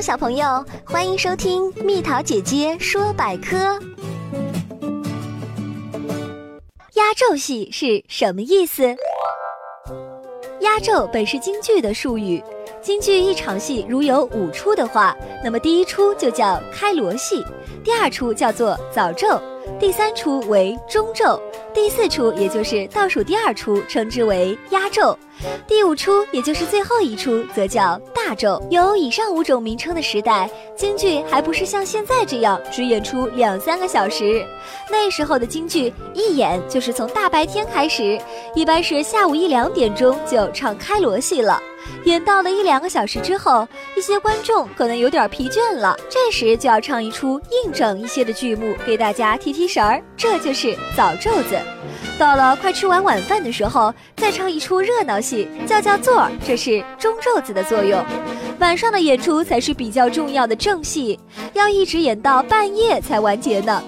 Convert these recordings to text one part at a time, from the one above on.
小朋友，欢迎收听蜜桃姐姐说百科。压轴戏是什么意思？压轴本是京剧的术语，京剧一场戏如有五出的话，那么第一出就叫开锣戏，第二出叫做早奏，第三出为中咒。第四出，也就是倒数第二出，称之为压咒；第五出，也就是最后一出，则叫大咒。有以上五种名称的时代，京剧还不是像现在这样只演出两三个小时。那时候的京剧一演就是从大白天开始，一般是下午一两点钟就唱开锣戏了。演到了一两个小时之后，一些观众可能有点疲倦了，这时就要唱一出硬整一些的剧目给大家提提神儿，这就是早奏子。到了快吃完晚饭的时候，再唱一出热闹戏，叫叫座儿，这是中奏子的作用。晚上的演出才是比较重要的正戏，要一直演到半夜才完结呢。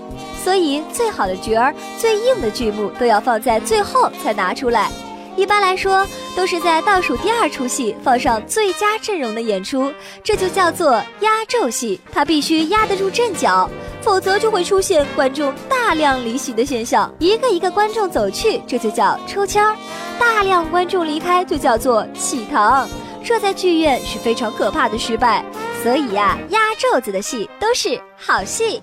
所以最好的角儿、最硬的剧目都要放在最后才拿出来。一般来说，都是在倒数第二出戏放上最佳阵容的演出，这就叫做压轴戏。它必须压得住阵脚，否则就会出现观众大量离席的现象。一个一个观众走去，这就叫抽签儿；大量观众离开，就叫做弃堂。这在剧院是非常可怕的失败。所以呀，压轴子的戏都是好戏。